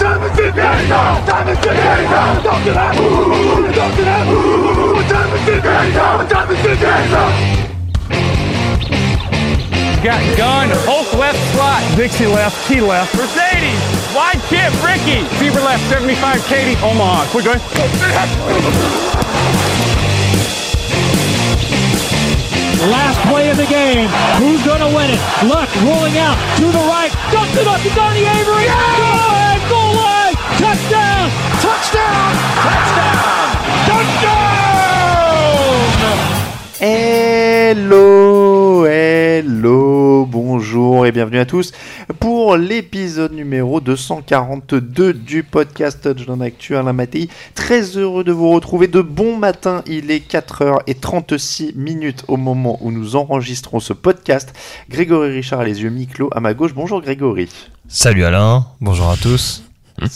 Time is it now? Time is it now? Talk to that. Talk to. What time is it now? Time is it now? Got gun, Hulk left slot, Dixie left, T left. Mercedes, wide chip, Ricky, Fever left, 75, Katie, Omaha. Quick going. Last play of the game. Who's going to win it? Luck rolling out to the right. Dumps it up to Donnie Avery. Hello, hello, bonjour et bienvenue à tous pour l'épisode numéro 242 du podcast Touchdown Actu Alain Mattei. Très heureux de vous retrouver de bon matin, il est 4h36 minutes au moment où nous enregistrons ce podcast. Grégory Richard a les yeux mi-clos à ma gauche. Bonjour Grégory. Salut Alain, bonjour à tous.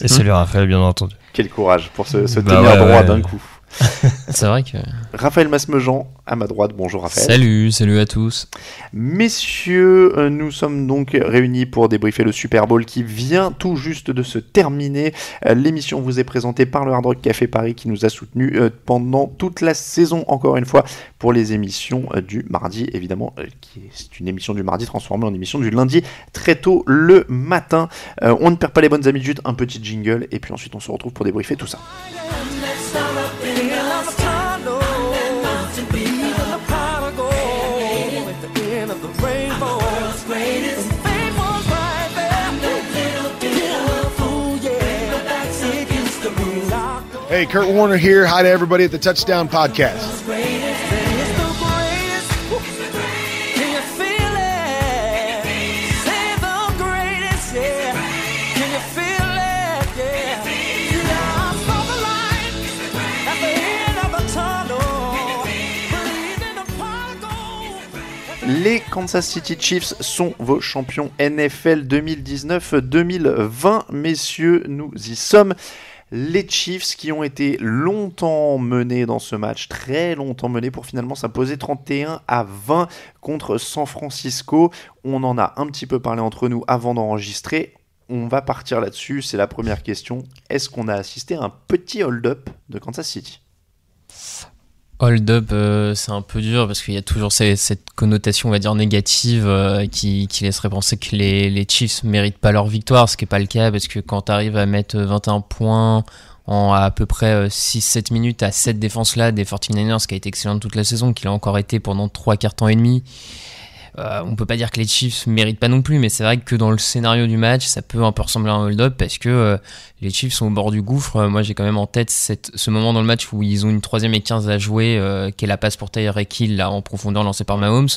Et salut Raphaël, bien entendu. Quel courage pour se, se Bah tenir ouais, droit ouais. d'un coup. C'est vrai que. Raphaël Masmejean à ma droite. Bonjour Raphaël. Salut, salut à tous. Messieurs, euh, nous sommes donc réunis pour débriefer le Super Bowl qui vient tout juste de se terminer. Euh, L'émission vous est présentée par le Hard Rock Café Paris qui nous a soutenus euh, pendant toute la saison, encore une fois, pour les émissions du mardi, évidemment, qui est c'est une émission du mardi transformée en émission du lundi très tôt le matin. On ne perd pas les bonnes habitudes, un petit jingle, et puis ensuite on se retrouve pour débriefer tout ça. Hey, Kurt Warner here. Hi to everybody at the Touchdown Podcast. Les Kansas City Chiefs sont vos champions NFL 2019-2020. Messieurs, nous y sommes. Les Chiefs qui ont été longtemps menés dans ce match, très longtemps menés pour finalement s'imposer 31 à 20 contre San Francisco. On en a un petit peu parlé entre nous avant d'enregistrer. On va partir là-dessus. C'est la première question. Est-ce qu'on a assisté à un petit hold-up de Kansas City? Hold up, euh, c'est un peu dur parce qu'il y a toujours cette connotation, on va dire, négative euh, qui, qui laisserait penser que les, les Chiefs méritent pas leur victoire, ce qui n'est pas le cas parce que quand tu arrives à mettre 21 points en à peu près 6-7 minutes à cette défense-là des 49ers qui a été excellente toute la saison, qui l'a encore été pendant 3 quarts temps et demi, euh, on peut pas dire que les Chiefs méritent pas non plus, mais c'est vrai que dans le scénario du match, ça peut un peu ressembler à un hold-up parce que euh, les Chiefs sont au bord du gouffre. Euh, moi, j'ai quand même en tête ce moment dans le match où ils ont une troisième et 15 à jouer, euh, qui est la passe pour Tyreek Hill là, en profondeur lancée par Mahomes.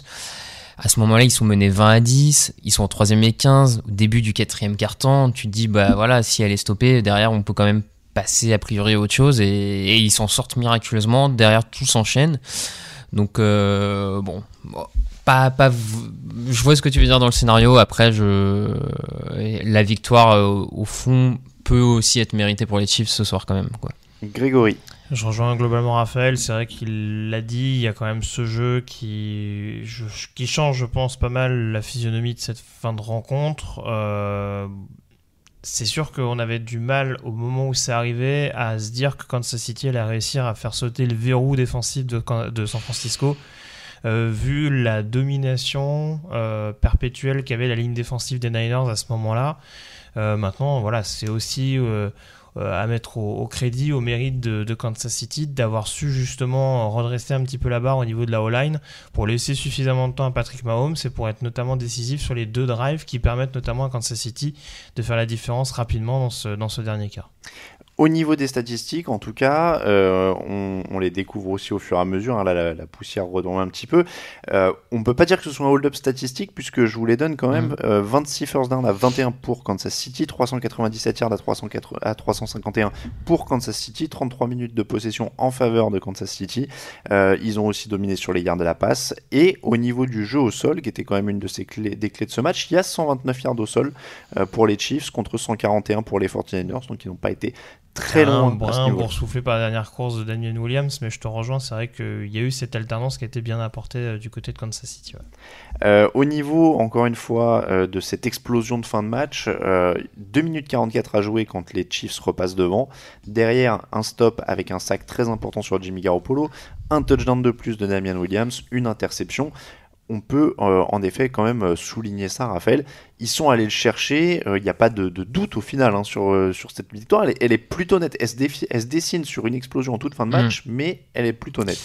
À ce moment-là, ils sont menés 20 à 10, ils sont en troisième et 15. Au début du quatrième quart-temps, tu te dis, bah voilà, si elle est stoppée, derrière, on peut quand même passer a priori à autre chose et, ils s'en sortent miraculeusement. Derrière, tout s'enchaîne. Donc, euh, bon, pas, pas, je vois ce que tu veux dire dans le scénario. Après, je, la victoire, euh, au fond, peut aussi être méritée pour les Chiefs ce soir quand même. Quoi. Grégory. Je rejoins globalement Raphaël, c'est vrai qu'il l'a dit, il y a quand même ce jeu qui, je- qui change, je pense, pas mal la physionomie de cette fin de rencontre. Euh, c'est sûr qu'on avait du mal au moment où c'est arrivé à se dire que Kansas City allait réussir à faire sauter le verrou défensif de, de San Francisco. Euh, vu la domination euh, perpétuelle qu'avait la ligne défensive des Niners à ce moment-là. Euh, maintenant, voilà, c'est aussi à mettre au, crédit, au mérite de, Kansas City d'avoir su justement redresser un petit peu la barre au niveau de la O-line pour laisser suffisamment de temps à Patrick Mahomes et pour être notamment décisif sur les deux drives qui permettent notamment à Kansas City de faire la différence rapidement dans ce, dans ce dernier cas. Au niveau des statistiques, en tout cas, euh, on, les découvre aussi au fur et à mesure. Hein, là, la, poussière retombe un petit peu. Euh, on ne peut pas dire que ce soit un hold-up statistique, puisque je vous les donne quand même. 26 mm. euh, first down à 21 pour Kansas City, 397 yards à, 304, à 351 pour Kansas City, 33 minutes de possession en faveur de Kansas City. ils ont aussi dominé sur les yards de la passe. Et au niveau du jeu au sol, qui était quand même une de clés, des clés de ce match, il y a 129 yards au sol pour les Chiefs contre 141 pour les 49ers, donc ils n'ont pas été très loin. Un pour souffler par la dernière course de Daniel Williams, mais je te rejoins, c'est vrai qu'il y a eu cette alternance qui a été bien apportée euh, du côté de Kansas City. Euh, au niveau, encore une fois, euh, de cette explosion de fin de match, 2 minutes 44 à jouer quand les Chiefs repassent devant. Derrière, un stop avec un sac très important sur Jimmy Garoppolo, un touchdown de plus de Damian Williams, une interception on peut euh, en effet quand même euh, souligner ça, Raphaël. Ils sont allés le chercher, il euh, n'y a pas de, doute au final hein, sur, sur cette victoire. Elle est, plutôt nette. Elle se, dessine sur une explosion en toute fin de match, mm. mais elle est plutôt nette.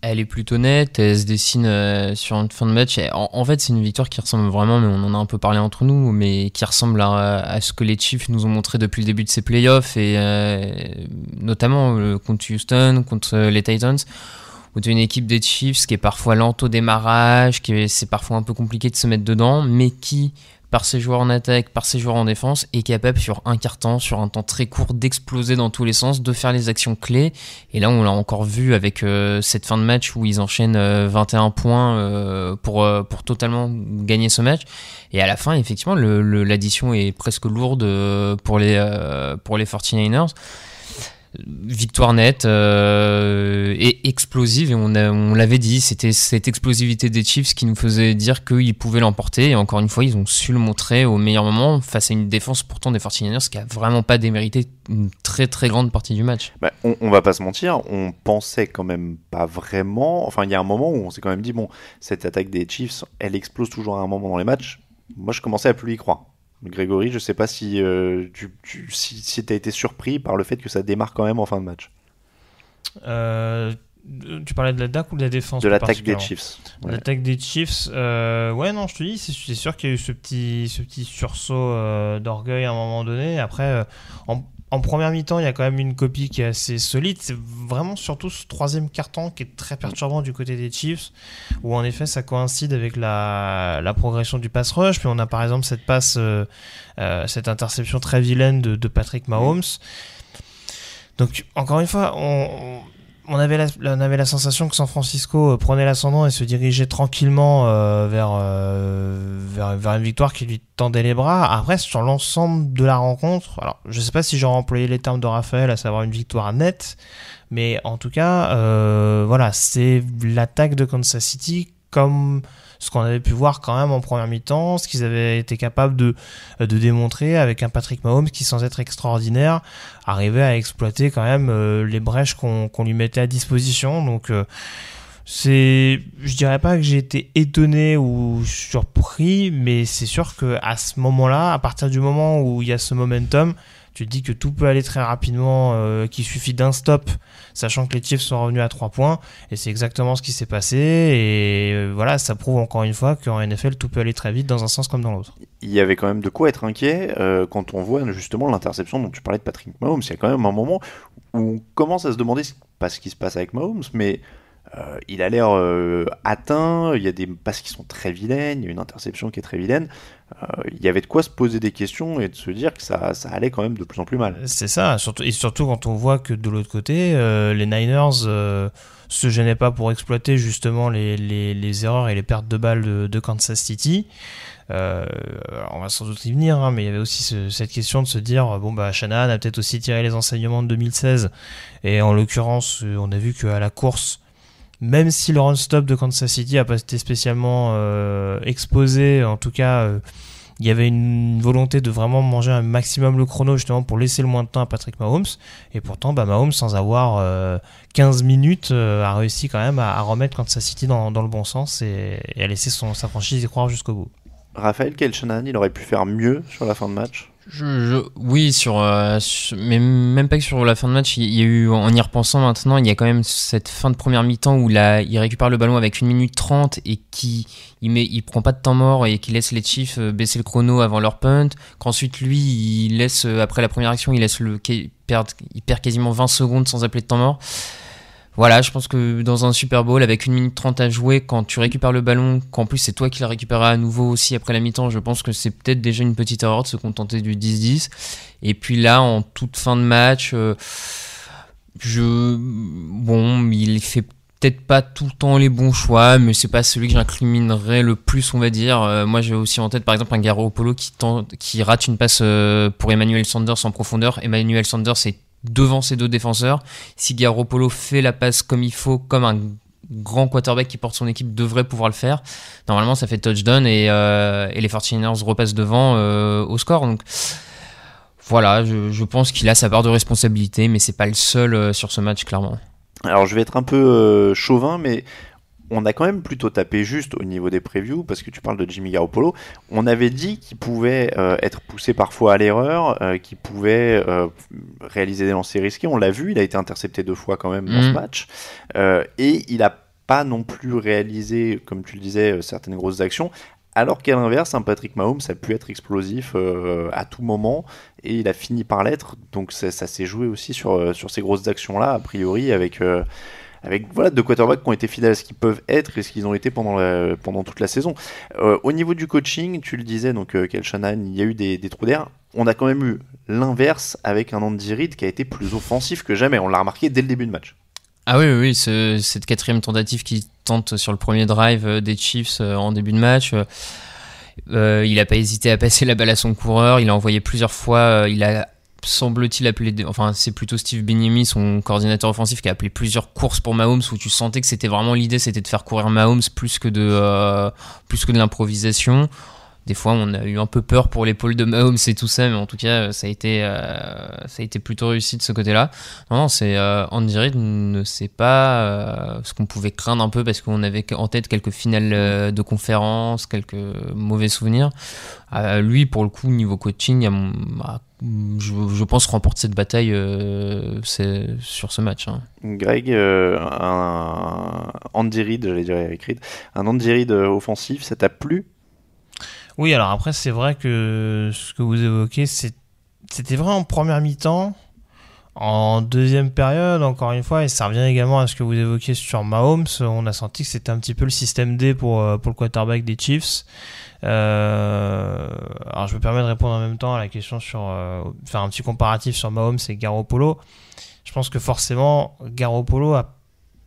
Elle est plutôt nette, elle se dessine sur une fin de match. En, fait, c'est une victoire qui ressemble vraiment, mais on en a un peu parlé entre nous, mais qui ressemble à, ce que les Chiefs nous ont montré depuis le début de ces playoffs, et notamment contre Houston, contre les Titans où tu as une équipe des Chiefs qui est parfois lente au démarrage, qui c'est parfois un peu compliqué de se mettre dedans, mais qui, par ses joueurs en attaque, par ses joueurs en défense, est capable sur un quart temps, sur un temps très court, d'exploser dans tous les sens, de faire les actions clés. Et là, on l'a encore vu avec euh, cette fin de match où ils enchaînent 21 euh, points euh, pour, pour totalement gagner ce match. Et à la fin, effectivement, l'addition est presque lourde pour les, pour les 49ers victoire nette euh, et explosive et on, l'avait dit c'était cette explosivité des Chiefs qui nous faisait dire qu'ils pouvaient l'emporter et encore une fois ils ont su le montrer au meilleur moment face à une défense pourtant des 49ers qui a vraiment pas démérité une très très grande partie du match. Bah, on, on, va pas se mentir on pensait quand même pas vraiment enfin il y a un moment où on s'est quand même dit bon cette attaque des Chiefs elle explose toujours à un moment dans les matchs. Moi je commençais à plus y croire Grégory, je ne sais pas si euh, tu, si, as été surpris par le fait que ça démarre quand même en fin de match. Euh, tu parlais de l'attaque ou de la défense De l'attaque des Chiefs. L'attaque des Chiefs, euh, ouais, non, je te dis, c'est sûr qu'il y a eu ce petit, ce petit sursaut d'orgueil à un moment donné. Après, en, en première mi-temps, il y a quand même une copie qui est assez solide. C'est vraiment surtout ce troisième carton qui est très perturbant du côté des Chiefs, où en effet ça coïncide avec la, progression du pass rush. Puis on a par exemple cette passe, euh, euh, cette interception très vilaine de, Patrick Mahomes. Donc encore une fois, on, on on avait la sensation que San Francisco euh, prenait l'ascendant et se dirigeait tranquillement euh, euh, vers, vers, une victoire qui lui tendait les bras. Après, sur l'ensemble de la rencontre, alors je ne sais pas si j'aurais employé les termes de Raphaël, à savoir une victoire nette, mais en tout cas, voilà, c'est l'attaque de Kansas City comme ce qu'on avait pu voir quand même en première mi-temps, ce qu'ils avaient été capables de, de démontrer avec un Patrick Mahomes qui, sans être extraordinaire, arrivait à exploiter quand même euh, les brèches qu'on lui mettait à disposition. Donc, euh, c'est, je dirais pas que j'ai été étonné ou surpris, mais c'est sûr que à ce moment-là, à partir du moment où il y a ce momentum, tu dis que tout peut aller très rapidement, euh, qu'il suffit d'un stop, sachant que les Chiefs sont revenus à 3 points, et c'est exactement ce qui s'est passé, et euh, voilà, ça prouve encore une fois qu'en NFL, tout peut aller très vite dans un sens comme dans l'autre. Il y avait quand même de quoi être inquiet euh, quand on voit justement l'interception dont tu parlais de Patrick Mahomes. Il y a quand même un moment où on commence à se demander pas ce qui se passe avec Mahomes, mais il a l'air atteint, il y a des passes qui sont très vilaines, il y a une interception qui est très vilaine. Euh, il y avait de quoi se poser des questions et de se dire que ça, ça allait quand même de plus en plus mal. C'est ça, surtout, et surtout quand on voit que de l'autre côté, euh, les Niners euh, se gênaient pas pour exploiter justement les, les, les, erreurs et les pertes de balles de, de Kansas City. on va sans doute y venir, hein, mais il y avait aussi cette question de se dire bon bah Shanahan a peut-être aussi tiré les enseignements de 2016 et en l'occurrence on a vu qu'à la course même si le run stop de Kansas City a pas été spécialement euh, exposé, en tout cas, euh, il y avait une volonté de vraiment manger un maximum le chrono justement pour laisser le moins de temps à Patrick Mahomes. Et pourtant, bah, Mahomes, sans avoir 15 minutes, a réussi quand même à, remettre Kansas City dans, dans le bon sens et, à laisser son, sa franchise y croire jusqu'au bout. Raphaël Kelchanan, il aurait pu faire mieux sur la fin de match? Je, oui, euh, sur, mais même pas que sur la fin de match. Il y a eu, en y repensant maintenant, il y a quand même cette fin de première mi-temps où là, il récupère le ballon avec 1 minute 30 et qui il met, il prend pas de temps mort et qui laisse les Chiefs euh, baisser le chrono avant leur punt. Qu'ensuite lui, il laisse euh, après la première action, il laisse le perd, il perd quasiment 20 secondes sans appeler de temps mort. Voilà, je pense que dans un Super Bowl, avec une minute 30 à jouer, quand tu récupères le ballon, qu'en plus c'est toi qui le récupéreras à nouveau aussi après la mi-temps, je pense que c'est peut-être déjà une petite erreur de se contenter du 10-10. Et puis là, en toute fin de match, euh, je. Bon, il fait peut-être pas tout le temps les bons choix, mais c'est pas celui que j'incriminerais le plus, on va dire. Euh, moi, j'ai aussi en tête, par exemple, un Garo Polo qui, qui rate une passe euh, pour Emmanuel Sanders en profondeur. Emmanuel Sanders est devant ses deux défenseurs. Si Garoppolo fait la passe comme il faut, comme un grand quarterback qui porte son équipe devrait pouvoir le faire, normalement ça fait touchdown et, euh, et les 49ers repassent devant euh, au score. Donc voilà, je, pense qu'il a sa part de responsabilité, mais c'est pas le seul euh, sur ce match clairement. Alors je vais être un peu chauvin, mais on a quand même plutôt tapé juste au niveau des previews, parce que tu parles de Jimmy Garoppolo. On avait dit qu'il pouvait euh, être poussé parfois à l'erreur, euh, qu'il pouvait euh, réaliser des lancers risqués. On l'a vu, il a été intercepté deux fois quand même dans ce mm. match. et il n'a pas non plus réalisé, comme tu le disais, certaines grosses actions. Alors qu'à l'inverse, un Patrick Mahomes a pu être explosif à tout moment et il a fini par l'être. Donc ça, ça s'est joué aussi sur, sur ces grosses actions-là, a priori, avec avec voilà, deux quarterbacks qui ont été fidèles à ce qu'ils peuvent être et ce qu'ils ont été pendant, pendant toute la saison. Euh, au niveau du coaching, tu le disais, donc euh, il y a eu des, trous d'air. On a quand même eu l'inverse avec un Andy Reid qui a été plus offensif que jamais. On l'a remarqué dès le début de match. Ah oui, oui, cette quatrième tentative qui tente sur le premier drive euh, des Chiefs euh, en début de match. il n'a pas hésité à passer la balle à son coureur. Il a envoyé plusieurs fois. il a semble-t-il appeler enfin c'est plutôt Steve Bignemi son coordinateur offensif qui a appelé plusieurs courses pour Mahomes où tu sentais que c'était vraiment l'idée c'était de faire courir Mahomes plus que de euh, plus que de l'improvisation des fois on a eu un peu peur pour l'épaule de Mahomes et tout ça mais en tout cas ça a été euh, ça a été plutôt réussi de ce côté-là non, c'est euh, Andy Reid ne sait pas ce qu'on pouvait craindre un peu parce qu'on avait en tête quelques finales de conférences quelques mauvais souvenirs lui pour le coup niveau coaching bah, je, pense remporter cette bataille euh, sur ce match. Hein. Greg, euh, un Andy Reid, j'allais dire Eric Reid, un Andy Reid euh, offensif, ça t'a plu? Oui, alors après, c'est vrai que ce que vous évoquez, c'était vrai en première mi-temps. En deuxième période, encore une fois, et ça revient également à ce que vous évoquiez sur Mahomes, on a senti que c'était un petit peu le système D pour, pour le quarterback des Chiefs. Euh, alors je me permets de répondre en même temps à la question sur euh, faire un petit comparatif sur Mahomes et Garoppolo. Je pense que forcément Garoppolo a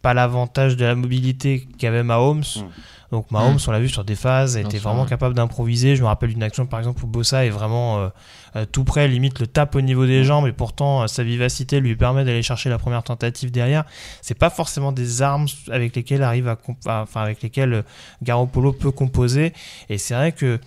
pas l'avantage de la mobilité qu'avait Mahomes. Hmm. Donc Mahomes, mm. on l'a vu sur des phases, était vraiment capable d'improviser. Je me rappelle d'une action par exemple où Bossa est vraiment euh, euh, tout près, limite le tape au niveau des mm. jambes et pourtant euh, sa vivacité lui permet d'aller chercher la première tentative derrière. C'est pas forcément des armes avec lesquelles arrive à, enfin avec lesquelles Garoppolo peut composer. Et c'est vrai que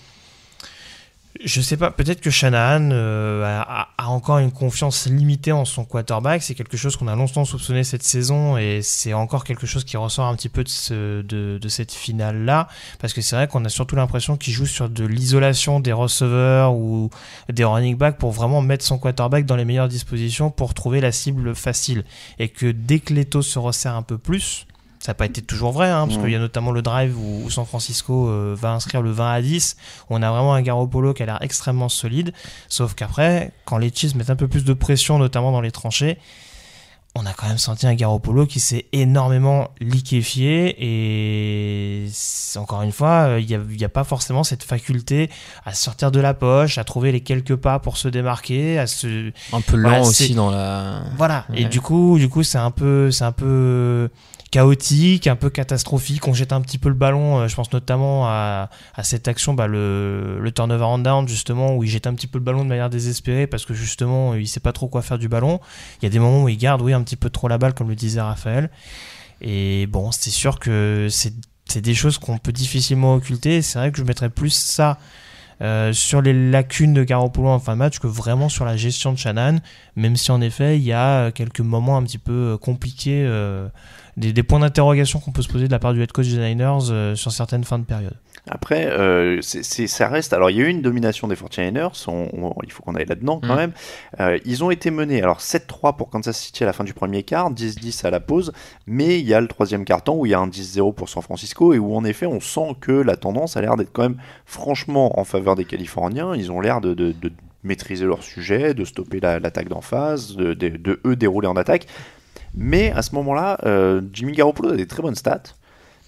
je sais pas, peut-être que Shanahan euh, a, encore une confiance limitée en son quarterback. C'est quelque chose qu'on a longtemps soupçonné cette saison et c'est encore quelque chose qui ressort un petit peu de, cette finale-là. Parce que c'est vrai qu'on a surtout l'impression qu'il joue sur de l'isolation des receveurs ou des running backs pour vraiment mettre son quarterback dans les meilleures dispositions pour trouver la cible facile. Et que dès que Leto se resserre un peu plus, ça n'a pas été toujours vrai, hein, parce qu'il y a notamment le drive où, San Francisco euh, va inscrire le 20 à 10. On a vraiment un Garoppolo qui a l'air extrêmement solide. Sauf qu'après, quand les Chiefs mettent un peu plus de pression, notamment dans les tranchées, on a quand même senti un Garoppolo qui s'est énormément liquéfié. Et encore une fois, il n'y a, pas forcément cette faculté à sortir de la poche, à trouver les quelques pas pour se démarquer, à se. Un peu lent aussi dans la. Voilà. Et du coup, du coup, c'est un peu, c'est un peu chaotique, un peu catastrophique. On jette un petit peu le ballon. Euh, je pense notamment à, cette action, bah, le, le, turnover and down, justement, où il jette un petit peu le ballon de manière désespérée parce que justement, il sait pas trop quoi faire du ballon. Il y a des moments où il garde, oui, un petit peu trop la balle, comme le disait Raphaël. Et bon, c'est sûr que c'est des choses qu'on peut difficilement occulter. C'est vrai que je mettrais plus ça euh, sur les lacunes de Garoppolo en fin de match que vraiment sur la gestion de Shannon, même si en effet il y a quelques moments un petit peu compliqués, des, points d'interrogation qu'on peut se poser de la part du head coach des Niners sur certaines fins de période. Après, euh, ça reste. Alors, il y a eu une domination des 49ers, il faut qu'on aille là-dedans quand mm. même. Euh, ils ont été menés, alors 7-3 pour Kansas City à la fin du premier quart, 10-10 à la pause, mais il y a le troisième quart-temps où il y a un 10-0 pour San Francisco et où en effet on sent que la tendance a l'air d'être quand même franchement en faveur des Californiens. Ils ont l'air de, maîtriser leur sujet, de stopper l'attaque d'en face, de, de, eux dérouler en attaque. Mais à ce moment-là, euh, Jimmy Garoppolo a des très bonnes stats.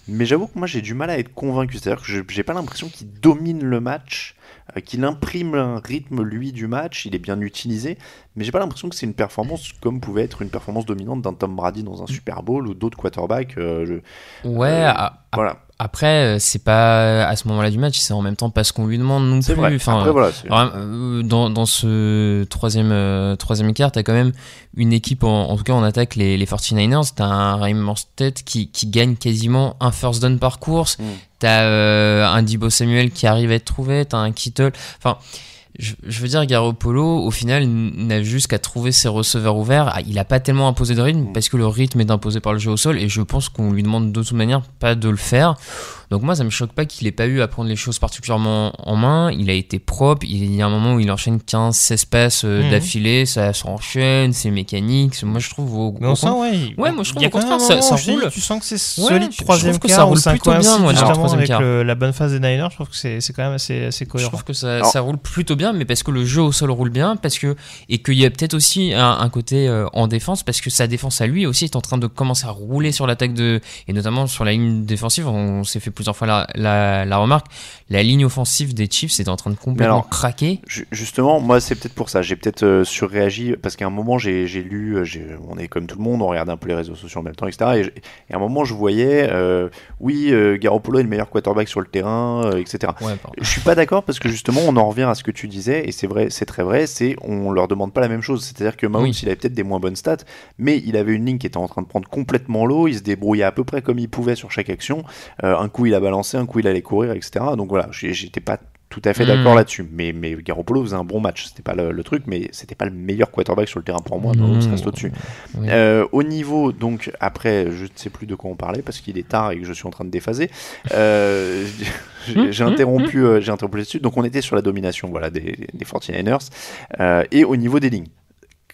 Mais j'avoue que moi j'ai du mal à être convaincu. C'est-à-dire que j'ai pas l'impression qu'il domine le match, euh, qu'il imprime un rythme lui du match. Il est bien utilisé, mais j'ai pas l'impression que c'est une performance comme pouvait être une performance dominante d'un Tom Brady dans un Super Bowl ou d'autres quarterbacks. Euh, ouais, euh, voilà. Après, c'est pas à ce moment-là du match, c'est en même temps pas ce qu'on lui demande non plus. Vrai. Enfin, Après, voilà, dans, dans, ce troisième, troisième quart, t'as quand même une équipe, en, tout cas en attaque, les, les 49ers. T'as un Raymond State qui, qui, gagne quasiment un first down par course. Mm. T'as un Dibo Samuel qui arrive à être trouvé. T'as un Kittle. Enfin je, veux dire, Garoppolo, au final, n'a juste qu'à trouver ses receveurs ouverts. Ah, il n'a pas tellement imposé de rythme mm. parce que le rythme est imposé par le jeu au sol et je pense qu'on lui demande de toute manière pas de le faire. Donc moi, ça me choque pas qu'il ait pas eu à prendre les choses particulièrement en main. Il a été propre. Il y a un moment où il enchaîne 15, 16 passes euh, mhm. d'affilée. Ça s'enchaîne, c'est mécanique. Moi, je trouve au, Mais ouais. Ouais, moi, je trouve au contraire, ça, ça roule. tu sens que c'est solide. troisième quart, ça roule plutôt bien, moi, justement, avec la bonne phase des Niners. Je trouve que c'est quand même assez, assez cohérent. Je trouve que ça, ça roule plutôt bien, mais parce que le jeu au sol roule bien, parce que, et qu'il y a peut-être aussi un, côté euh, en défense, parce que sa défense à lui aussi est en train de commencer à rouler sur l'attaque de, et notamment sur la ligne défensive. On s'est fait plusieurs fois la, la la, remarque, la ligne offensive des Chiefs est en train de complètement craquer. Justement, moi c'est peut-être pour ça. J'ai peut-être euh, surréagi parce qu'à un moment j'ai lu, euh, on est comme tout le monde, on regarde un peu les réseaux sociaux en même temps, etc. Et, à un moment je voyais, euh, oui, Garoppolo est le meilleur quarterback sur le terrain, etc. je suis pas d'accord parce que justement on en revient à ce que tu et c'est vrai, c'est très vrai. C'est on leur demande pas la même chose. C'est-à-dire que Mahomes il avait peut-être des moins bonnes stats, mais il avait une ligne qui était en train de prendre complètement l'eau. Il se débrouillait à peu près comme il pouvait sur chaque action. un coup il a balancé, un coup il allait courir, etc. Donc voilà, j'étais pas tout à fait d'accord hmm. là-dessus. Mais, mais Garoppolo faisait un bon match. C'était pas le, truc, mais c'était pas le meilleur quarterback sur le terrain pour moi. Donc ça reste au-dessus. Euh, au niveau, donc, après, je ne sais plus de quoi on parlait parce qu'il est tard et que je suis en train de déphaser. Euh, j'ai hmm. interrompu, euh, j'ai interrompu là-dessus. Donc on était sur la domination voilà, des, des 49ers. et au niveau des lignes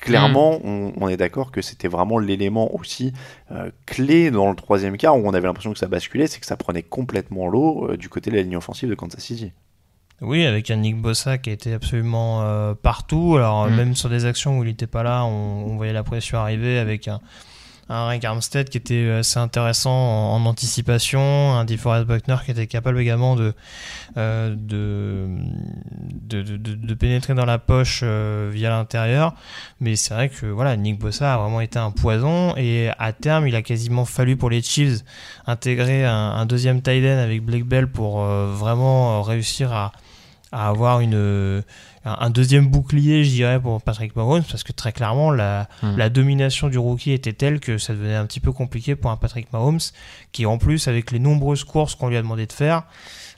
clairement, on, est d'accord que c'était vraiment l'élément aussi euh, clé dans le troisième quart où on avait l'impression que ça basculait, c'est que ça prenait complètement l'eau euh, du côté de la ligne offensive de Kansas City. Oui, avec un Nick Bossa qui était absolument euh, partout. Alors, mm. même sur des actions où il n'était pas là, on, voyait la pression arriver avec un, un Rick Armstead qui était assez intéressant en, anticipation, un DeForest Buckner qui était capable également de, euh, pénétrer dans la poche euh, via l'intérieur. Mais c'est vrai que voilà, Nick Bossa a vraiment été un poison et à terme, il a quasiment fallu pour les Chiefs intégrer un, deuxième tight avec Blake Bell pour euh, vraiment réussir à avoir une un deuxième bouclier, je dirais, pour Patrick Mahomes, parce que très clairement, la, hmm. la, domination du rookie était telle que ça devenait un petit peu compliqué pour un Patrick Mahomes, qui en plus, avec les nombreuses courses qu'on lui a demandé de faire,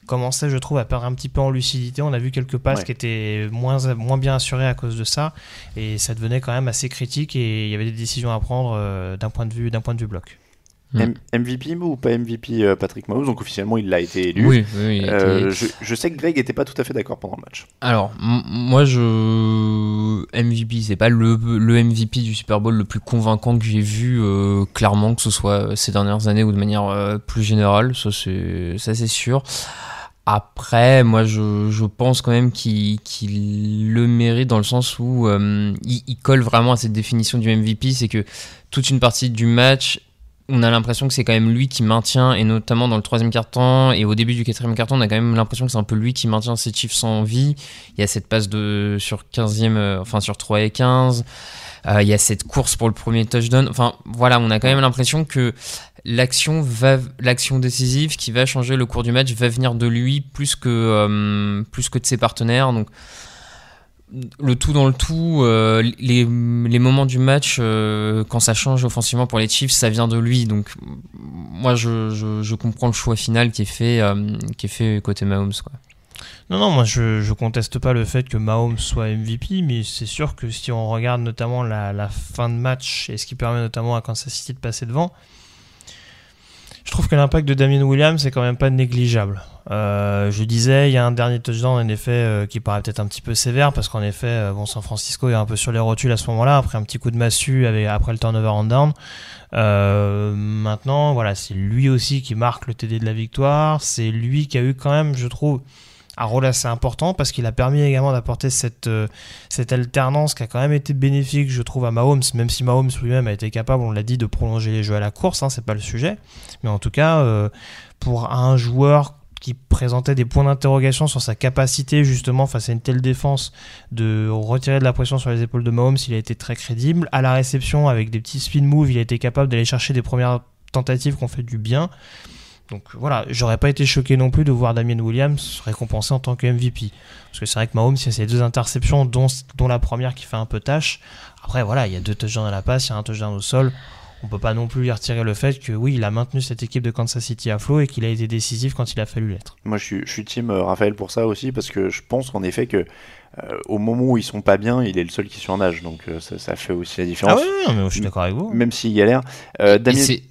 commençait, je trouve, à perdre un petit peu en lucidité. On a vu quelques passes qui étaient moins, moins bien assurées à cause de ça, et ça devenait quand même assez critique, et il y avait des décisions à prendre euh, d'un point, de vue, point de vue bloc. MVP ou pas MVP euh, Patrick Mahomes Donc officiellement il l'a été élu. Oui, euh, je, sais que Greg n'était pas tout à fait d'accord pendant le match. Alors moi je MVP c'est pas le, le, MVP du Super Bowl le plus convaincant que j'ai vu euh, clairement que ce soit ces dernières années ou de manière plus générale ça c'est sûr. Après, moi, je, je pense quand même qu'il le mérite dans le sens où il, il, colle vraiment à cette définition du MVP, c'est que toute une partie du match on a l'impression que c'est quand même lui qui maintient, et notamment dans le troisième quart-temps et au début du quatrième quart-temps, on a quand même l'impression que c'est un peu lui qui maintient ses chiffres sans vie. Il y a cette passe de sur 15e, euh, enfin sur 3 et 15. Euh, il y a cette course pour le premier touchdown. Enfin, voilà, on a quand même l'impression que l'action va, l'action décisive qui va changer le cours du match va venir de lui plus que, euh, plus que de ses partenaires. Donc, le tout dans le tout, euh, les, moments du match, euh, quand ça change offensivement pour les Chiefs, ça vient de lui. Donc, moi, je, comprends le choix final qui est fait, euh, qui est fait côté Mahomes. Non, non, moi je, je conteste pas le fait que Mahomes soit MVP, mais c'est sûr que si on regarde notamment la, fin de match et ce qui permet notamment à Kansas City de passer devant, je trouve que l'impact de Damien Williams est quand même pas négligeable. Euh, je disais, il y a un dernier touchdown en effet euh, qui paraît peut-être un petit peu sévère parce qu'en effet, euh, bon, San Francisco est un peu sur les rotules à ce moment-là après un petit coup de massue avec, après le turnover on down. maintenant, voilà, c'est lui aussi qui marque le TD de la victoire. C'est lui qui a eu quand même, je trouve, un rôle assez important parce qu'il a permis également d'apporter cette, cette alternance qui a quand même été bénéfique, je trouve, à Mahomes, même si Mahomes lui-même a été capable, on l'a dit, de prolonger les jeux à la course, hein, c'est pas le sujet. Mais en tout cas, pour un joueur qui présentait des points d'interrogation sur sa capacité justement face à une telle défense de retirer de la pression sur les épaules de Mahomes, il a été très crédible. À la réception, avec des petits spin moves, il a été capable d'aller chercher des premières tentatives qui ont fait du bien. Donc voilà, j'aurais pas été choqué non plus de voir Damien Williams récompensé en tant que MVP. Parce que c'est vrai que Mahomes, il y a ces deux interceptions, dont, dont la première qui fait un peu tâche. Après, voilà, il y a deux touchdowns à la passe, il y a un touchdown au sol. On peut pas non plus lui retirer le fait que oui, il a maintenu cette équipe de Kansas City à flot et qu'il a été décisif quand il a fallu l'être. Moi, je suis, je suis team euh, Raphaël pour ça aussi, parce que je pense en effet que euh, au moment où ils sont pas bien, il est le seul qui surnage, donc euh, ça, ça, fait aussi la différence. Ah oui, mais je suis d'accord avec vous. Même s'il galère. Euh,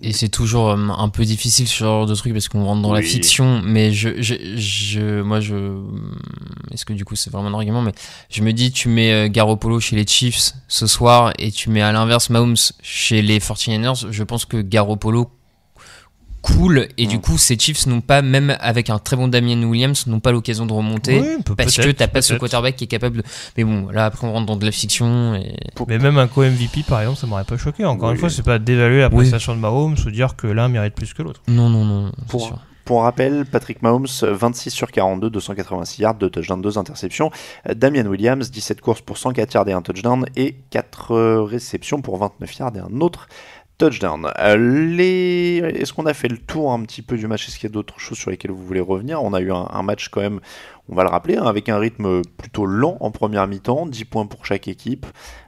Et c'est toujours un peu difficile ce genre de truc parce qu'on rentre dans la fiction, mais je, je, je, moi je, est-ce que du coup c'est vraiment un argument, mais je me dis tu mets Garoppolo chez les Chiefs ce soir et tu mets à l'inverse Mahomes chez les 49ers, je pense que Garoppolo cool. Et du coup ces Chiefs n'ont pas même avec un très bon Damien Williams n'ont pas l'occasion de remonter parce que t'as pas ce quarterback qui est capable de mais bon là après on rentre dans de la fiction et... mais même un co-MVP par exemple ça m'aurait pas choqué. Encore une fois c'est pas d'évaluer la prestation de Mahomes ou dire que l'un mérite plus que l'autre. Non non non pour, sûr. Pour rappel, Patrick Mahomes, 26 sur 42, 286 yards, 2 touchdowns, 2 interceptions. Damien Williams, 17 courses pour 104 yards et un touchdown, et 4 réceptions pour 29 yards et un autre touchdown. Euh, les... Est-ce qu'on a fait le tour un petit peu du match? Est-ce qu'il y a d'autres choses sur lesquelles vous voulez revenir? On a eu un, match quand même, on va le rappeler, hein, avec un rythme plutôt lent en première mi-temps, 10 points pour chaque équipe,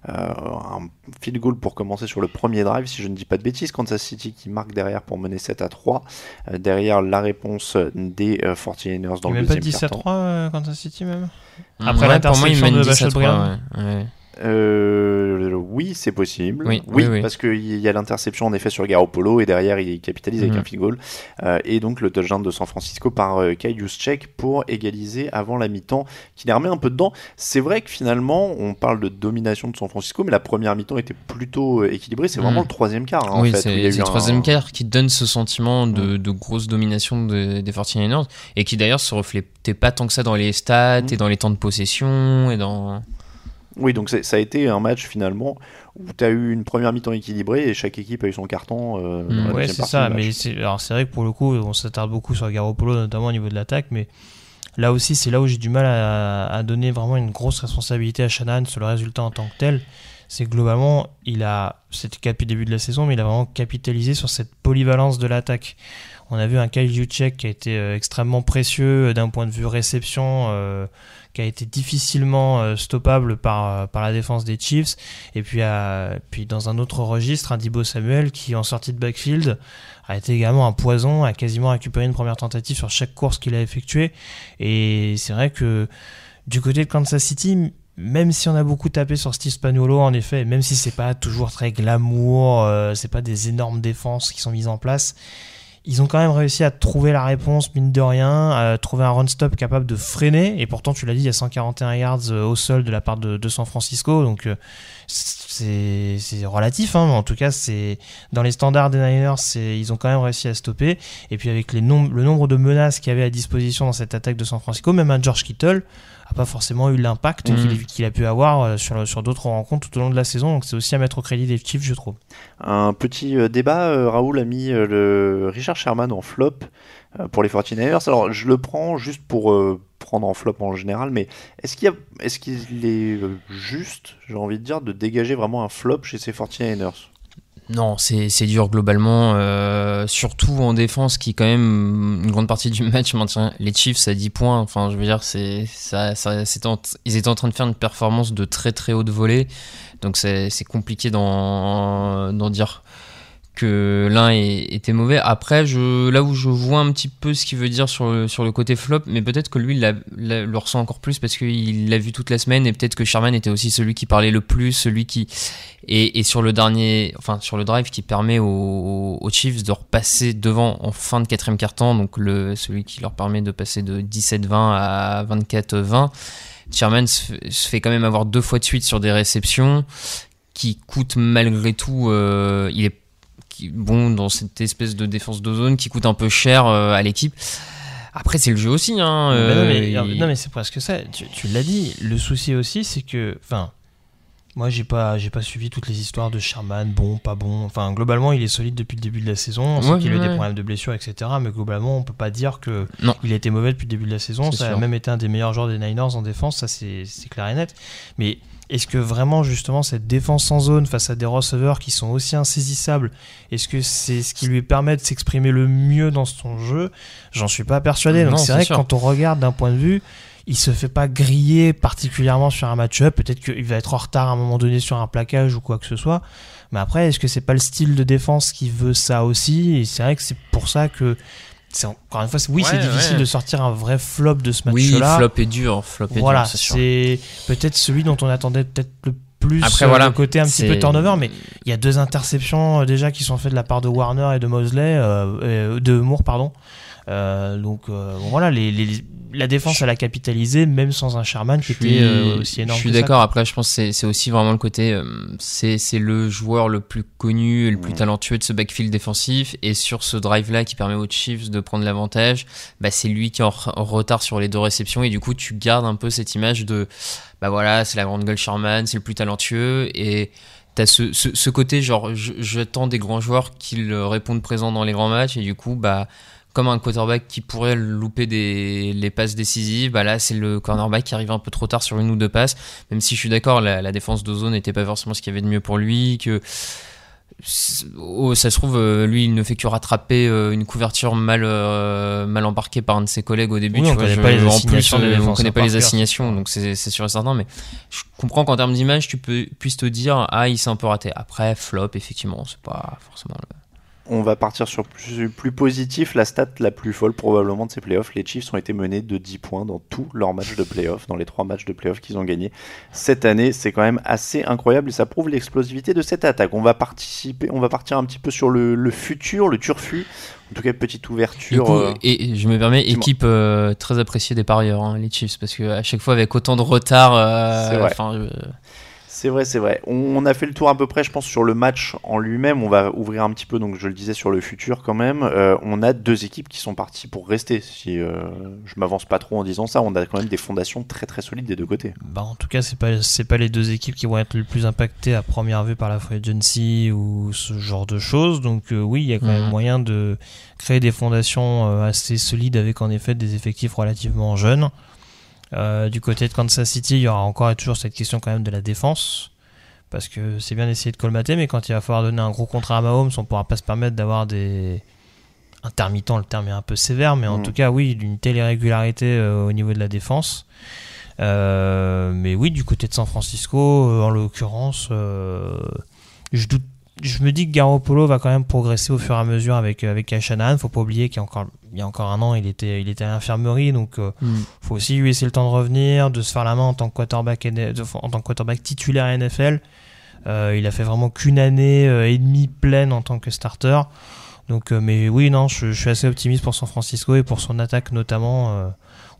euh, un field goal pour commencer sur le premier drive, si je ne dis pas de bêtises, Kansas City qui marque derrière pour mener 7 à 3, euh, derrière la réponse des 49ers dans il le deuxième pas 10 à 3 Kansas City même? Après l'interception de Bachel Brown euh, oui, c'est possible. Oui, parce qu'il y a l'interception en effet sur Garoppolo et derrière il capitalise avec mhm. un field goal. Euh, et donc le touchdown de San Francisco par euh, Kai pour égaliser avant la mi-temps, qui les remet un peu dedans. C'est vrai que finalement, on parle de domination de San Francisco, mais la première mi-temps était plutôt euh, équilibrée. C'est vraiment mhm. le troisième quart. Hein, oui, c'est le troisième quart qui donne ce sentiment de, mhm. grosse domination des 49ers et qui d'ailleurs se reflétait pas tant que ça dans les stats et dans les temps de possession et dans. Oui, donc ça a été un match finalement où tu as eu une première mi-temps équilibrée et chaque équipe a eu son carton. Euh, mmh. ouais, c'est ça. Mais c'est vrai que pour le coup, on s'attarde beaucoup sur Garoppolo, notamment au niveau de l'attaque, mais là aussi, c'est là où j'ai du mal à, donner vraiment une grosse responsabilité à Shannon sur le résultat en tant que tel. C'est globalement, il a, c'était depuis le début de la saison, mais il a vraiment capitalisé sur cette polyvalence de l'attaque. On a vu un Kyle Juchek qui a été euh, extrêmement précieux euh, d'un point de vue réception. Euh, qui a été difficilement stoppable par, par la défense des Chiefs. Et puis, puis dans un autre registre, un Dibo Samuel qui, en sortie de backfield, a été également un poison, a quasiment récupéré une première tentative sur chaque course qu'il a effectuée. Et c'est vrai que du côté de Kansas City, même si on a beaucoup tapé sur Steve Spagnuolo, en effet, même si c'est pas toujours très glamour, euh, c'est pas des énormes défenses qui sont mises en place, ils ont quand même réussi à trouver la réponse, mine de rien, à trouver un run-stop capable de freiner. Et pourtant, tu l'as dit, il y a 141 yards euh, au sol de la part de, San Francisco. Donc, euh, c'est relatif, hein, mais en tout cas, c'est dans les standards des Niners, ils ont quand même réussi à stopper. Et puis, avec le nombre de menaces qu'il y avait à disposition dans cette attaque de San Francisco, même un George Kittle a pas forcément eu l'impact mm. qu'il a pu avoir euh, sur, sur d'autres rencontres tout au long de la saison. Donc c'est aussi à mettre au crédit des Chiefs, je trouve. Un petit euh, débat, euh, Raoul a mis le Richard Sherman en flop pour les 49ers. Alors je le prends juste pour prendre en flop en général, mais est-ce qu'il est, qu'il est juste, j'ai envie de dire, de dégager vraiment un flop chez ces 49ers non, c'est dur globalement, euh, surtout en défense qui quand même une grande partie du match maintient les Chiefs à 10 points. Enfin, je veux dire, c'est ça, ils étaient en train de faire une performance de très très haute volée, donc c'est compliqué d'en dire que l'un était mauvais. Après, je, là où je vois un petit peu ce qu'il veut dire sur le, sur le côté flop, mais peut-être que lui, il le ressent encore plus parce qu'il l'a vu toute la semaine et peut-être que Sherman était aussi celui qui parlait le plus, celui qui. Et, sur le dernier, enfin, sur le drive qui permet aux, aux Chiefs de repasser devant en fin de quatrième quart-temps, donc le, celui qui leur permet de passer de 17-20 à 24-20. Sherman se fait quand même avoir deux fois de suite sur des réceptions qui coûtent malgré tout. Euh, il est bon dans cette espèce de défense de zone qui coûte un peu cher euh, à l'équipe. Après, c'est le jeu aussi. Hein, non, mais, c'est presque ça. Tu, tu l'as dit. Le souci aussi, c'est que. Enfin, moi, j'ai pas, j'ai pas suivi toutes les histoires de Sherman, bon, pas bon. Enfin, globalement, il est solide depuis le début de la saison. On sait qu'il a eu des problèmes de blessure, etc. Mais globalement, on peut pas dire que il a été mauvais depuis le début de la saison. Ça a même été un des meilleurs joueurs des Niners en défense. Ça, c'est clair et net. Mais est-ce que vraiment justement cette défense en zone face à des receveurs qui sont aussi insaisissables, est-ce que c'est ce qui lui permet de s'exprimer le mieux dans son jeu? J'en suis pas persuadé. Donc c'est vrai que quand on regarde d'un point de vue, il se fait pas griller particulièrement sur un match-up. Peut-être qu'il va être en retard à un moment donné sur un plaquage ou quoi que ce soit. Mais après, est-ce que c'est pas le style de défense qui veut ça aussi? Et c'est vrai que c'est pour ça que encore une fois, oui, c'est difficile de sortir un vrai flop de ce match-là. Oui, flop est dur, flop est voilà, c'est peut-être celui dont on attendait peut-être le plus Après, euh, voilà, le côté un petit peu turnover, mais il y a deux interceptions euh, déjà qui sont faites de la part de Warner et de Mosley, euh, de Moore, pardon. Donc voilà, les, les, la défense, elle a capitalisé, même sans un Sherman qui était euh, aussi énorme. Je suis d'accord. Après, je pense que c'est aussi vraiment le côté. Euh, c'est le joueur le plus connu et le plus talentueux de ce backfield défensif. Et sur ce drive-là qui permet aux Chiefs de prendre l'avantage, bah, c'est lui qui est en, retard sur les deux réceptions. Et du coup, tu gardes un peu cette image de. Bah voilà, c'est la grande gueule Sherman, c'est le plus talentueux. Et t'as ce, ce, ce, côté, genre, j'attends des grands joueurs qui répondent présents dans les grands matchs. Et du coup, bah comme un quarterback qui pourrait louper des, les passes décisives, bah là c'est le cornerback qui arrive un peu trop tard sur une ou deux passes, même si je suis d'accord, la, défense d'Ozone n'était pas forcément ce qu'il y avait de mieux pour lui, que oh, ça se trouve, euh, lui il ne fait que rattraper euh, une couverture mal, euh, mal embarquée par un de ses collègues au début. on ne connaît pas les en plus, on connaît pas les assignations, donc c'est sûr et certain, mais je comprends qu'en termes d'image, tu peux, puisses te dire, ah il s'est un peu raté. Après, flop, effectivement, c'est pas forcément le on va partir sur plus, plus, positif. La stat la plus folle probablement de ces playoffs, les Chiefs ont été menés de 10 points dans tous leurs matchs de playoffs, dans les trois matchs de playoffs qu'ils ont gagnés cette année. C'est quand même assez incroyable et ça prouve l'explosivité de cette attaque. On va participer, on va partir un petit peu sur le, futur, le turfu. En tout cas, petite ouverture. Euh, et je me permets, équipe euh, très appréciée des parieurs, hein, les Chiefs, parce qu'à chaque fois avec autant de retard, euh, c'est vrai, c'est vrai. On, a fait le tour à peu près, je pense, sur le match en lui-même. On va ouvrir un petit peu, donc je le disais, sur le futur quand même. Euh, on a deux équipes qui sont parties pour rester. Si euh, je m'avance pas trop en disant ça, on a quand même des fondations très très solides des deux côtés. Bah, en tout cas, c'est pas c'est pas les deux équipes qui vont être le plus impactées à première vue par la free agency ou ce genre de choses. Donc euh, oui, il y a quand même mhm. moyen de créer des fondations assez solides avec en effet des effectifs relativement jeunes. Euh, du côté de Kansas City, il y aura encore et toujours cette question quand même de la défense. Parce que c'est bien d'essayer de colmater, mais quand il va falloir donner un gros contrat à Mahomes, on ne pourra pas se permettre d'avoir des intermittents, le terme est un peu sévère, mais en mm. tout cas, oui, d'une telle irrégularité euh, au niveau de la défense. Euh, mais oui, du côté de San Francisco, en l'occurrence, je doute je me dis que Garoppolo va quand même progresser au fur et à mesure avec avec ne Faut pas oublier qu'il y a encore il y a encore un an, il était il était à l'infirmerie, donc euh, mm. faut aussi lui laisser le temps de revenir, de se faire la main en tant que quarterback en tant que quarterback titulaire NFL. Euh, il a fait vraiment qu'une année euh, et demie pleine en tant que starter. Donc, mais oui, non, je, je, suis assez optimiste pour San Francisco et pour son attaque notamment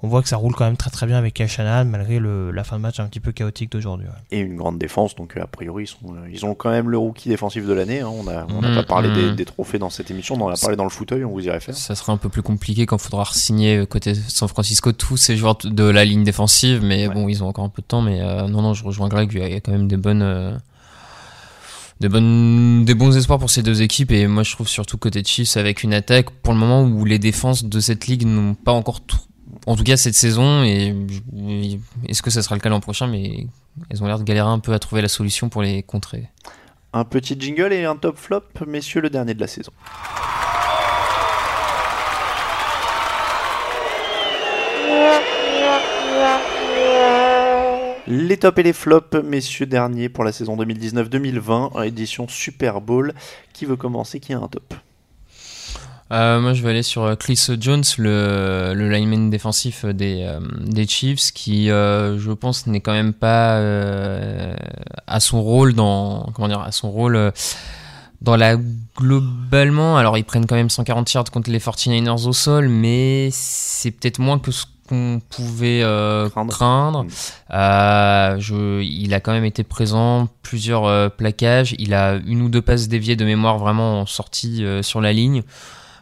on voit que ça roule quand même très très bien avec Kashana malgré la fin de match un petit peu chaotique d'aujourd'hui. Et une grande défense, donc a priori ils, sont, ils ont quand même le rookie défensif de l'année. Hein. On n'a mm, pas parlé mm. des, trophées dans cette émission, on en a parlé dans le fauteuil, on vous irait faire. Ça sera un peu plus compliqué quand il faudra signer euh, côté San Francisco tous ces joueurs de la ligne défensive, mais bon, ils ont encore un peu de temps. Mais euh, non, non, je rejoins Greg, il y a quand même des bonnes. Euh, des, bonnes, des bons espoirs pour ces deux équipes et moi je trouve surtout côté Chiefs avec une attaque pour le moment où les défenses de cette ligue n'ont pas encore tout en tout cas cette saison, et est-ce que ça sera le cas l'an prochain, mais elles ont l'air de galérer un peu à trouver la solution pour les contrer. Un petit jingle et un top flop, messieurs, le dernier de la saison. Les tops et les flops, messieurs derniers, pour la saison 2019-2020, édition Super Bowl. Qui veut commencer? Qui a un top? Euh, moi, je vais aller sur euh, Chris Jones, le, le lineman défensif des, euh, des Chiefs, qui, je pense, n'est quand même pas à son rôle dans comment dire, à son rôle dans la globalement. Alors, ils prennent quand même 140 yards contre les 49ers au sol, mais c'est peut-être moins que ce qu'on pouvait craindre. Mm. je, il a quand même été présent, plusieurs plaquages. Il a une ou deux passes déviées de mémoire vraiment sorties sur la ligne.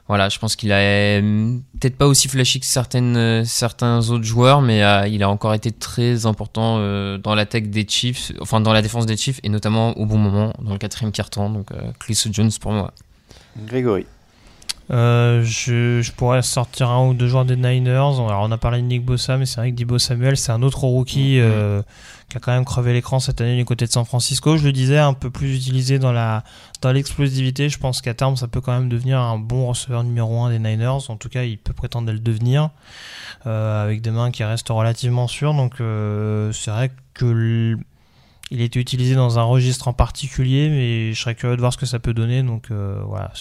Voilà, je pense qu'il a euh, peut-être pas aussi flashy que certaines, euh, certains autres joueurs, mais euh, il a encore été très important dans l'attaque des Chiefs, enfin dans la défense des Chiefs, et notamment au bon moment, dans le quatrième quart-temps. Donc Chris Jones pour moi. Grégory. je, je, pourrais sortir un ou deux joueurs des Niners. Alors on a parlé de Nick Bossa, mais c'est vrai que Dibo Samuel, c'est un autre rookie mm-hmm qui a quand même crevé l'écran cette année du côté de San Francisco. Je le disais, un peu plus utilisé dans la dans l'explosivité. Je pense qu'à terme, ça peut quand même devenir un bon receveur numéro 1 des Niners. En tout cas, il peut prétendre le devenir euh, avec des mains qui restent relativement sûres. Donc, euh, c'est vrai que il a été utilisé dans un registre en particulier, mais je serais curieux de voir ce que ça peut donner. Donc euh, voilà,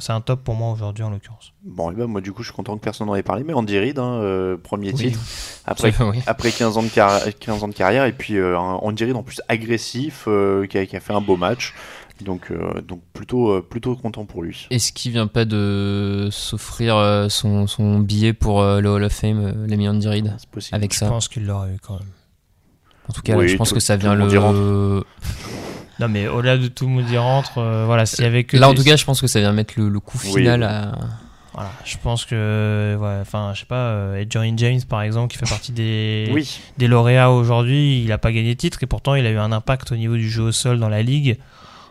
c'est un, top pour moi aujourd'hui en l'occurrence. Bon, et ben moi du coup, je suis content que personne n'en ait parlé, mais Andy Reid, hein, euh, premier titre, après, après 15, ans de 15 ans de carrière, et puis euh, Andy Reid en plus agressif, qui a, qui, a, fait un beau match. Donc, donc plutôt, plutôt content pour lui. Est-ce qu'il vient pas de s'offrir son, son, billet pour le Hall of Fame, l'ami Andy Reid? Avec ça Je pense qu'il l'aurait eu quand même. En tout cas, je pense que ça vient le. Non, mais au-delà de tout le monde y rentre, euh, voilà, s'il y avait que. Là, en tout cas, je pense que ça vient mettre le, coup final à. Voilà, je pense que, enfin, je sais pas, euh, James, par exemple, qui fait partie des, des lauréats aujourd'hui, il n'a pas gagné de titre et pourtant il a eu un impact au niveau du jeu au sol dans la ligue.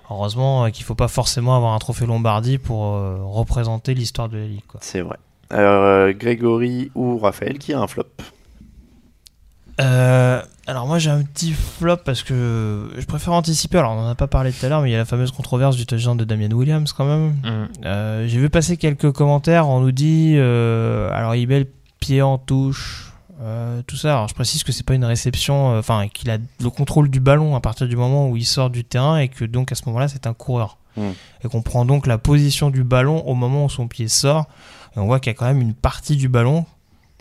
Heureusement euh, qu'il ne faut pas forcément avoir un trophée Lombardie pour euh, représenter l'histoire de la ligue. C'est vrai. Alors, Grégory ou Raphaël, qui a un flop? Euh, alors moi j'ai un petit flop parce que je préfère anticiper. Alors on en a pas parlé tout à l'heure, mais il y a la fameuse controverse du touchdown de Damien Williams quand même. Mm. Euh, j'ai vu passer quelques commentaires. On nous dit euh, alors il met le pied en touche, tout ça. Alors je précise que c'est pas une réception, enfin qu'il a le contrôle du ballon à partir du moment où il sort du terrain et que donc à ce moment-là c'est un coureur mm. et qu'on prend donc la position du ballon au moment où son pied sort. Et on voit qu'il y a quand même une partie du ballon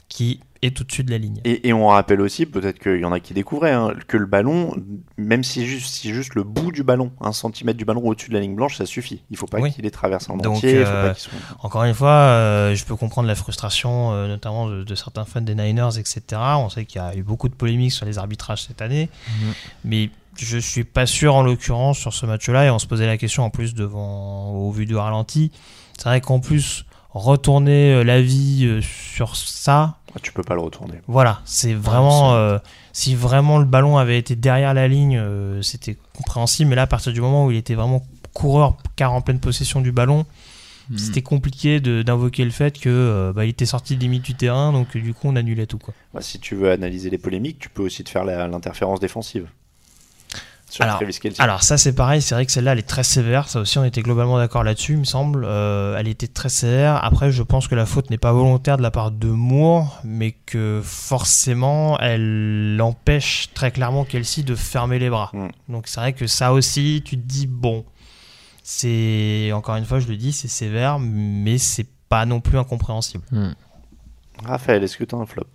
qui est au-dessus de la ligne. Et, on rappelle aussi, peut-être qu'il y en a qui découvraient, hein, que le ballon, même si juste, si juste le bout du ballon, un centimètre du ballon au-dessus de la ligne blanche, ça suffit. Il ne faut pas qu'il les traverse en entier. Euh, encore une fois, euh, je peux comprendre la frustration, euh, notamment de, certains fans des Niners, etc. On sait qu'il y a eu beaucoup de polémiques sur les arbitrages cette année, mhm. mais je suis pas sûr en l'occurrence sur ce match-là, et on se posait la question en plus devant, au vu du ralenti. C'est vrai qu'en plus, retourner la vie sur ça, tu peux pas le retourner. Voilà, c'est vraiment. Euh, si vraiment le ballon avait été derrière la ligne, euh, c'était compréhensible. Mais là, à partir du moment où il était vraiment coureur, car en pleine possession du ballon, hmm. c'était compliqué d'invoquer le fait que euh, bah, il était sorti de limite du terrain, donc du coup on annulait tout. Quoi. Bah, si tu veux analyser les polémiques, tu peux aussi te faire l'interférence défensive alors, ça c'est pareil, c'est vrai que celle-là elle est très sévère, ça aussi on était globalement d'accord là-dessus il me semble, euh, elle était très sévère, après je pense que la faute n'est pas volontaire de la part de Moore, mais que forcément elle empêche très clairement Kelsey de fermer les bras. Mm. Donc c'est vrai que ça aussi tu te dis bon, c'est encore une fois je le dis, c'est sévère, mais c'est pas non plus incompréhensible. Mm. Raphaël, est-ce que tu as un flop?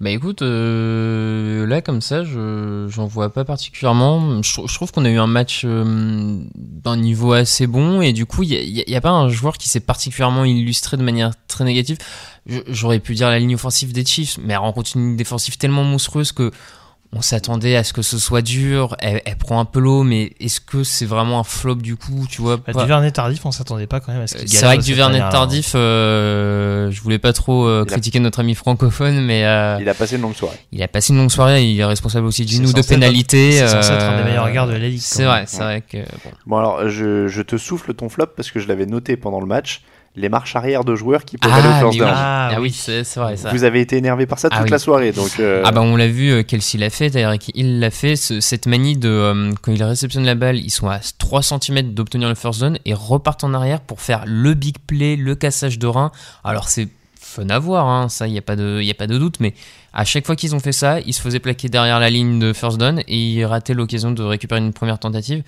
Bah écoute, euh, là comme ça, je j'en vois pas particulièrement. Je, trouve qu'on a eu un match euh, d'un niveau assez bon et du coup, il n'y a, a, pas un joueur qui s'est particulièrement illustré de manière très négative. J'aurais pu dire la ligne offensive des Chiefs, mais elle rencontre une défensive tellement monstrueuse que on s'attendait à ce que ce soit dur. Elle, prend un peu l'eau, mais est-ce que c'est vraiment un flop du coup Tu vois bah, Duvernay tardif, on s'attendait pas quand même à ce qu'il C'est vrai que Duvernay tardif, euh, je voulais pas trop euh, critiquer notre ami francophone, mais euh, il a passé une longue soirée. Il a passé une longue soirée. Il est responsable aussi d'une ou deux pénalités. C'est censé être un des meilleurs gardes de la ligue. C'est vrai, c'est vrai que. Bon. bon alors, je, je te souffle ton flop parce que je l'avais noté pendant le match les marches arrière de joueurs qui peuvent aller au first down. Ah, oui, c'est vrai ça. Vous avez été énervé par ça ah toute la soirée. Donc, euh, Ah bah on l'a vu, euh, Kelsey l'a fait, d'ailleurs il l'a fait, cette manie de euh, quand il réceptionne la balle, ils sont à 3 cm d'obtenir le first down et repartent en arrière pour faire le big play, le cassage de rein. Alors c'est fun à voir, hein, ça, il n'y a, pas de- a pas de doute, mais à chaque fois qu'ils ont fait ça, ils se faisaient plaquer derrière la ligne de first down et ils rataient l'occasion de récupérer une première tentative.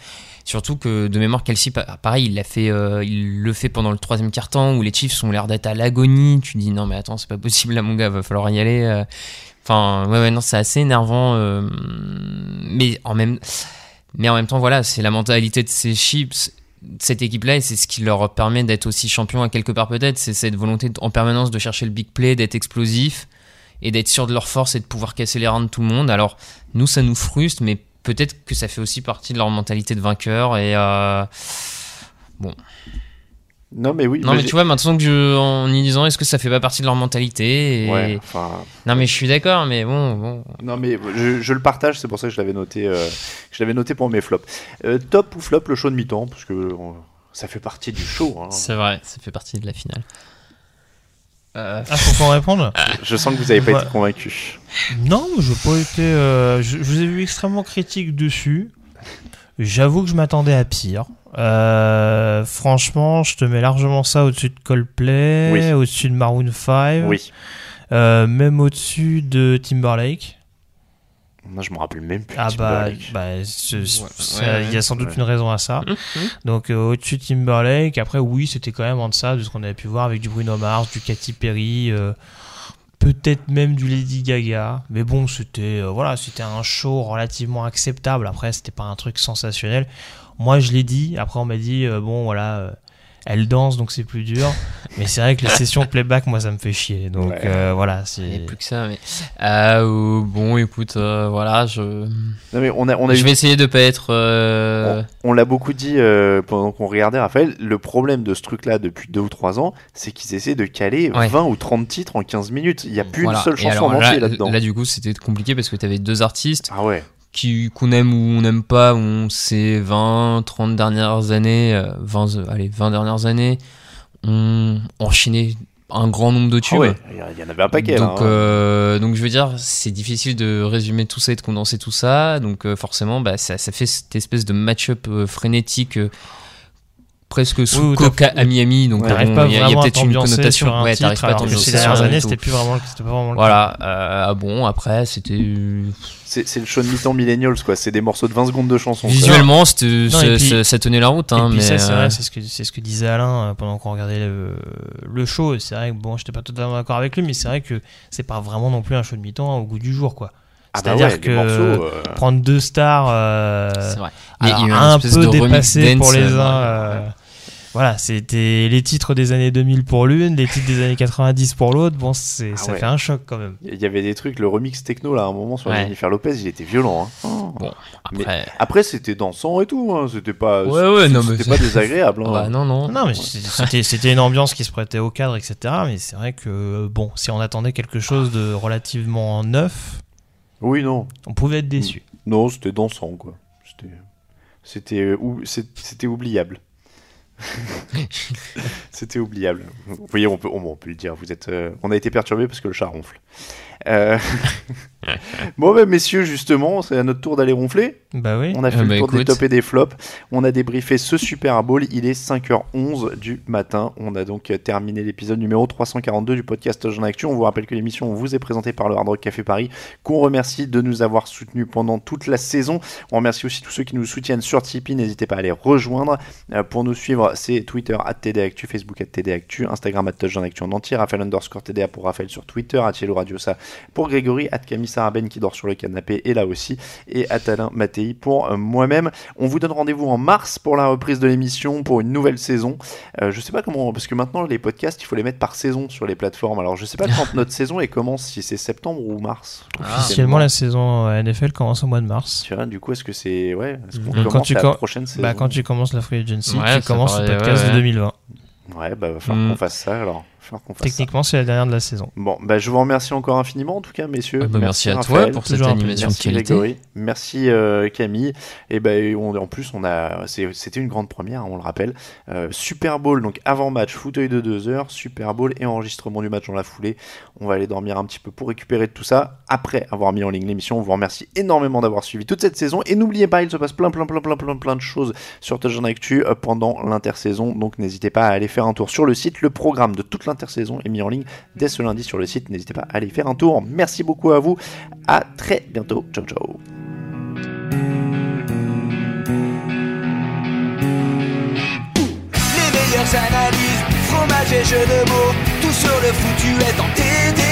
Surtout que de mémoire, Kelsey, pa- pareil, il, fait, euh, il le fait pendant le troisième quart-temps où les Chiefs ont l'air d'être à l'agonie. Tu dis non, mais attends, c'est pas possible là, mon gars, va falloir y aller. euh. Enfin, ouais, non, c'est assez énervant. euh, mais, en même, mais en même temps, voilà, c'est la mentalité de ces Chiefs cette équipe-là, et c'est ce qui leur permet d'être aussi champion à quelque part peut-être, c'est cette volonté en permanence de chercher le big play, d'être explosif, et d'être sûr de leur force et de pouvoir casser les reins de tout le monde. Alors, nous, ça nous frustre, mais peut-être que ça fait aussi partie de leur mentalité de vainqueur, et... euh, Bon. Non, mais oui. Non, mais tu vois, maintenant que je, en y disant, est-ce que ça fait pas partie de leur mentalité et... Ouais, enfin. Non, mais je suis d'accord, mais bon, bon. Non, mais je, je le partage, c'est pour ça que je l'avais noté, euh, que je l'avais noté pour mes flops. Euh, top ou flop le show de mi-temps, parce que euh, ça fait partie du show. hein. C'est vrai, ça fait partie de la finale. Euh, Ah, faut qu'on réponde Je sens que vous n'avez pas Ouais. été convaincu. Non, je n'ai pas été. euh, je, je vous ai vu extrêmement critique dessus. J'avoue que je m'attendais à pire. Euh, franchement, je te mets largement ça au-dessus de Coldplay, Oui. au-dessus de Maroon 5, Oui. euh, même au-dessus de Timberlake. Moi, je me rappelle même plus. Ah de bah, Timberlake. bah, Ouais, ouais, il y a sans doute ouais. une raison à ça. hum. Donc euh, au-dessus de Timberlake, après oui, c'était quand même en deçà de ce qu'on avait pu voir avec du Bruno Mars, du Katy Perry, euh, peut-être même du Lady Gaga. Mais bon, c'était euh, voilà, c'était un show relativement acceptable. Après, c'était pas un truc sensationnel. Moi, je l'ai dit. Après, on m'a dit euh, bon voilà, euh, elle danse donc c'est plus dur. Mais c'est vrai que les sessions playback, moi, ça me fait chier. Donc Ouais. euh, voilà, Il n'y c'est a plus que ça, mais. Euh, euh, bon, écoute, euh, voilà, je. Non, mais on a, on a je eu- vais essayer de pas être. euh, On, on l'a beaucoup dit euh, pendant qu'on regardait Raphaël. Le problème de ce truc-là depuis deux ou trois ans, c'est qu'ils essaient de caler Ouais. 20 ou 30 titres en 15 minutes. Il n'y a plus voilà. une seule chanson en entier là, là-dedans. là, du coup, c'était compliqué parce que tu avais deux artistes Ah ouais. Qui qu'on aime ou on n'aime pas, on ces 20, 30 dernières années, euh, 20, euh, allez, 20 dernières années, ont enchaîné un grand nombre de Ah tubes. ouais. Il y, en avait un paquet. donc, hein. euh, donc je veux dire, c'est difficile de résumer tout ça et de condenser tout ça. Donc euh, forcément, bah, ça, ça fait cette espèce de match-up euh, frénétique, euh, presque sous Oui, Coca à Miami. Donc Ouais, il y a, peut-être une connotation. sur un ouais, t'arrives titre, pas ces sur dernières années, c'était plus vraiment, pas vraiment le cas. Voilà. euh, ah bon, après, c'était C'est le show de mi-temps Millennials, quoi. C'est des morceaux de 20 secondes de chansons. quoi. visuellement, ça, puis- ça- ça tenait la route. Hein, mais c'est euh, c'est ce, que, c'est ce que disait Alain euh, pendant qu'on regardait le, le show. C'est vrai que bon, j'étais pas totalement d'accord avec lui, mais c'est vrai que c'est pas vraiment non plus un show de mi-temps au goût du jour, quoi. Ah bah C'est-à-dire ouais, que morceaux. euh, prendre deux stars euh, c'est vrai. Il y a- alors, il y a eu un peu de dépassés pour les uns. euh, voilà, c'était les titres des années 2000 pour l'une, les titres des années 90 pour l'autre. Bon, c'est, Ah ça ouais. fait un choc quand même. Il y avait des trucs, le remix techno là à un moment sur Ouais. Jennifer Lopez, il était violent. hein. Oh. Bon, Mais après. Après, c'était dansant et tout, hein. c'était pas, Ouais, ouais, non, mais c'était c'est- pas désagréable. hein. Bah, non, non. Non, mais c'était, c'était une ambiance qui se prêtait au cadre, etc. Mais c'est vrai que, bon, si on attendait quelque chose de relativement neuf, Oui, non, on pouvait être déçu. non, c'était dansant quoi. C'était, c'était, c'était oubliable. c'était oubliable. Vous voyez, on peut, on, on peut le dire. Vous êtes, euh, on a été perturbé parce que le chat ronfle. Euh, bon, bah, messieurs, justement, c'est à notre tour d'aller ronfler. Bah oui. On a fait Ah le bah, tour des tops et des flops. On a débriefé ce Super Bowl. Il est 5h11 du matin. On a donc euh, terminé l'épisode numéro 342 du podcast Jean Actu. On vous rappelle que l'émission vous est présentée par le Hard Rock Café Paris, qu'on remercie de nous avoir soutenus pendant toute la saison. On remercie aussi tous ceux qui nous soutiennent sur Tipeee. N'hésitez pas à les rejoindre. Euh, pour nous suivre, c'est Twitter at TDActu, Facebook at TDActu, Instagram at Jean Actu en entier, Raphaël underscore TDA pour Raphaël sur Twitter, at Radio pour Grégory, at Camille Saraben qui dort sur le canapé et là aussi, et at Alain Mattei pour euh, moi-même. On vous donne rendez-vous en mars pour la reprise de l'émission, pour une nouvelle saison. Euh, je sais pas comment, parce que maintenant les podcasts, il faut les mettre par saison sur les plateformes. Alors je sais pas quand notre saison elle commence, si c'est septembre ou mars. Officiellement, la saison euh, NFL commence au mois de mars. Tu vois, du coup, est-ce que c'est. Ouais, est-ce qu'on Donc, commence quand tu la com- prochaine saison Bah, quand tu commences la Free Agency, Ouais, tu commences le podcast ouais, de ouais. 2020. Ouais, bah va falloir Mm. qu'on fasse ça alors. Techniquement, c'est la dernière de la saison. Bon, bah, je vous remercie encore infiniment en tout cas, messieurs. Ah bah, merci à toi pour cette animation de Merci qualité. Grégory, merci euh, Camille. Et ben on- en plus on a, c'était une grande première, hein, on le rappelle. Euh, Super Bowl donc avant match, fauteuil de 2 heures, Super Bowl et enregistrement du match dans la foulée. On va aller dormir un petit peu pour récupérer de tout ça après avoir mis en ligne l'émission. On vous remercie énormément d'avoir suivi toute cette saison et n'oubliez pas, il se passe plein plein plein plein plein plein de choses sur Touchdown Actu euh, pendant l'intersaison. Donc n'hésitez pas à aller faire un tour sur le site. Le programme de toute l'intersaison est mis en ligne dès ce lundi sur le site. N'hésitez pas à aller faire un tour. Merci beaucoup à vous. À très bientôt. Ciao ciao. Les analyses, fromage et de mots, tout foutu est en TDAQ.